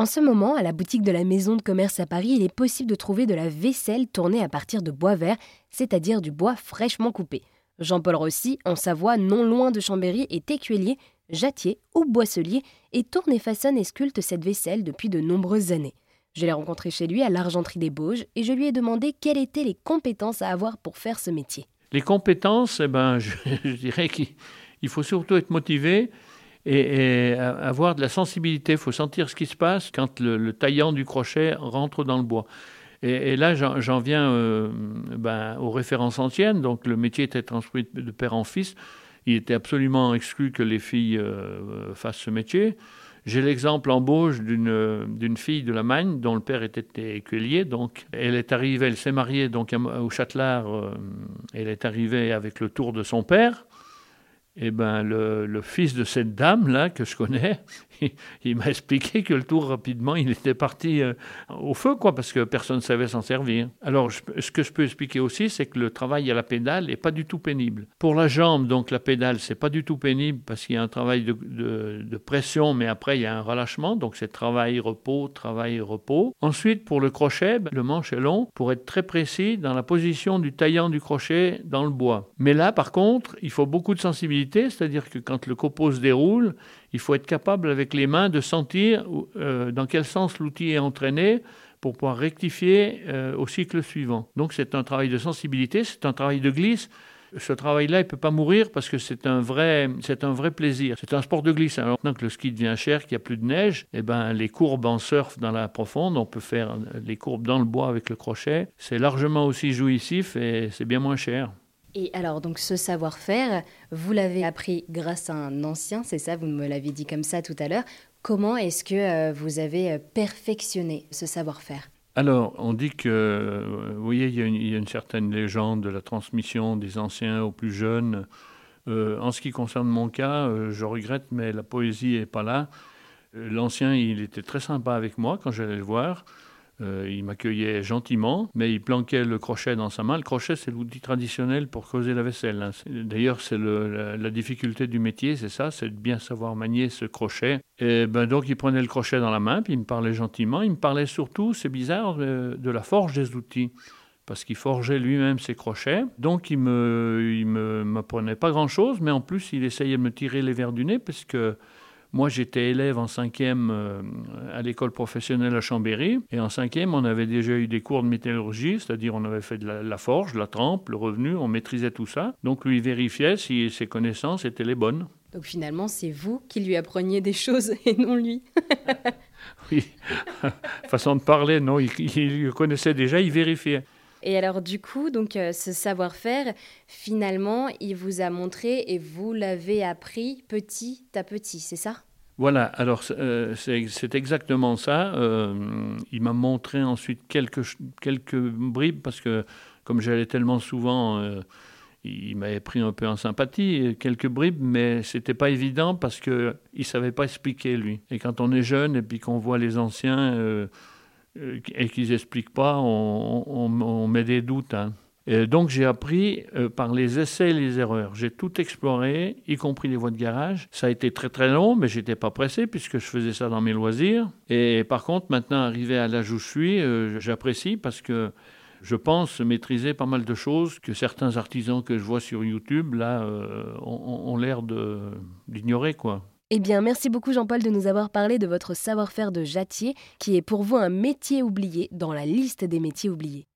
En ce moment, à la boutique de la Maison de commerce à Paris, il est possible de trouver de la vaisselle tournée à partir de bois vert, c'est-à-dire du bois fraîchement coupé. Jean-Paul Rossi, en Savoie, non loin de Chambéry, est écuelier, jattier ou boisselier et tourne et façonne et sculpte cette vaisselle depuis de nombreuses années. Je l'ai rencontré chez lui à l'Argenterie des Bauges et je lui ai demandé quelles étaient les compétences à avoir pour faire ce métier. Les compétences, eh ben, je, dirais qu'il faut surtout être motivé et, avoir de la sensibilité. Il faut sentir ce qui se passe quand le, taillant du crochet rentre dans le bois. Et, là, j'en viens euh, ben, aux références anciennes. Donc, le métier était transmis de père en fils. Il était absolument exclu que les filles euh, fassent ce métier. J'ai l'exemple en Bauge d'une fille de la Magne dont le père était écuelier. Donc, elle est arrivée, elle s'est mariée donc au Châtelard. Euh, elle est arrivée avec le tour de son père eh ben, le, fils de cette dame-là, que je connais, il, m'a expliqué que le tour, rapidement, il était parti euh, au feu, quoi, parce que personne ne savait s'en servir. Alors, ce que je peux expliquer aussi, c'est que le travail à la pédale n'est pas du tout pénible. Pour la jambe, donc, la pédale, c'est pas du tout pénible parce qu'il y a un travail de, pression, mais après, il y a un relâchement, donc c'est travail-repos, travail-repos. Ensuite, pour le crochet, ben, le manche est long pour être très précis dans la position du taillant du crochet dans le bois. Mais là, par contre, il faut beaucoup de sensibilité c'est-à-dire que quand le copeau se déroule, il faut être capable avec les mains de sentir euh, dans quel sens l'outil est entraîné pour pouvoir rectifier euh, au cycle suivant. Donc c'est un travail de sensibilité, c'est un travail de glisse. Ce travail-là, il ne peut pas mourir parce que c'est un vrai, un vrai plaisir. C'est un sport de glisse. Alors maintenant que le ski devient cher, qu'il n'y a plus de neige, eh ben, les courbes en surf dans la profonde, on peut faire les courbes dans le bois avec le crochet. C'est largement aussi jouissif et c'est bien moins cher. Et alors, donc, ce savoir-faire, vous l'avez appris grâce à un ancien, c'est ça, vous me l'avez dit comme ça tout à l'heure. Comment est-ce que euh, vous avez euh, perfectionné ce savoir-faire? Alors, on dit que, euh, vous voyez, il y, a une, certaine légende de la transmission des anciens aux plus jeunes. en ce qui concerne mon cas, je regrette, mais la poésie n'est pas là. L'ancien, il était très sympa avec moi quand j'allais le voir. Euh, il m'accueillait gentiment, mais il planquait le crochet dans sa main. Le crochet, c'est l'outil traditionnel pour creuser la vaisselle. Hein. D'ailleurs, c'est la, difficulté du métier, c'est ça, c'est de bien savoir manier ce crochet. Et ben donc, il prenait le crochet dans la main, puis il me parlait gentiment. Il me parlait surtout, c'est bizarre, euh, de, la forge des outils parce qu'il forgeait lui-même ses crochets. Donc il me, il me m'apprenait pas grand-chose, mais en plus il essayait de me tirer les verres du nez parce que moi, j'étais élève en cinquième euh, à l'école professionnelle à Chambéry. Et en cinquième, on avait déjà eu des cours de métallurgie, c'est-à-dire on avait fait de la, forge, la trempe, le revenu, on maîtrisait tout ça. Donc lui vérifiait si ses connaissances étaient les bonnes. Donc finalement, c'est vous qui lui appreniez des choses et non lui. oui, façon de parler, non, il, il connaissait déjà, il vérifiait. Et alors du coup, donc euh, ce savoir-faire, finalement, il vous a montré et vous l'avez appris petit à petit, c'est ça? Voilà, alors euh, c'est exactement ça. Euh, il m'a montré ensuite quelques, quelques bribes parce que comme j'allais tellement souvent, il m'avait pris un peu en sympathie, quelques bribes, mais c'était pas évident parce qu'il ne savait pas expliquer lui. Et quand on est jeune et puis qu'on voit les anciens euh, et qu'ils n'expliquent pas, on, met des doutes. Hein. Donc j'ai appris euh, par les essais et les erreurs. J'ai tout exploré, y compris les voies de garage. Ça a été très très long, mais j'étais pas pressé puisque je faisais ça dans mes loisirs. Et par contre, maintenant arrivé à l'âge où je suis, euh, j'apprécie parce que je pense maîtriser pas mal de choses que certains artisans que je vois sur YouTube là ont, ont l'air d'ignorer quoi. Eh bien, merci beaucoup Jean-Paul de nous avoir parlé de votre savoir-faire de jattier, qui est pour vous un métier oublié dans la liste des métiers oubliés.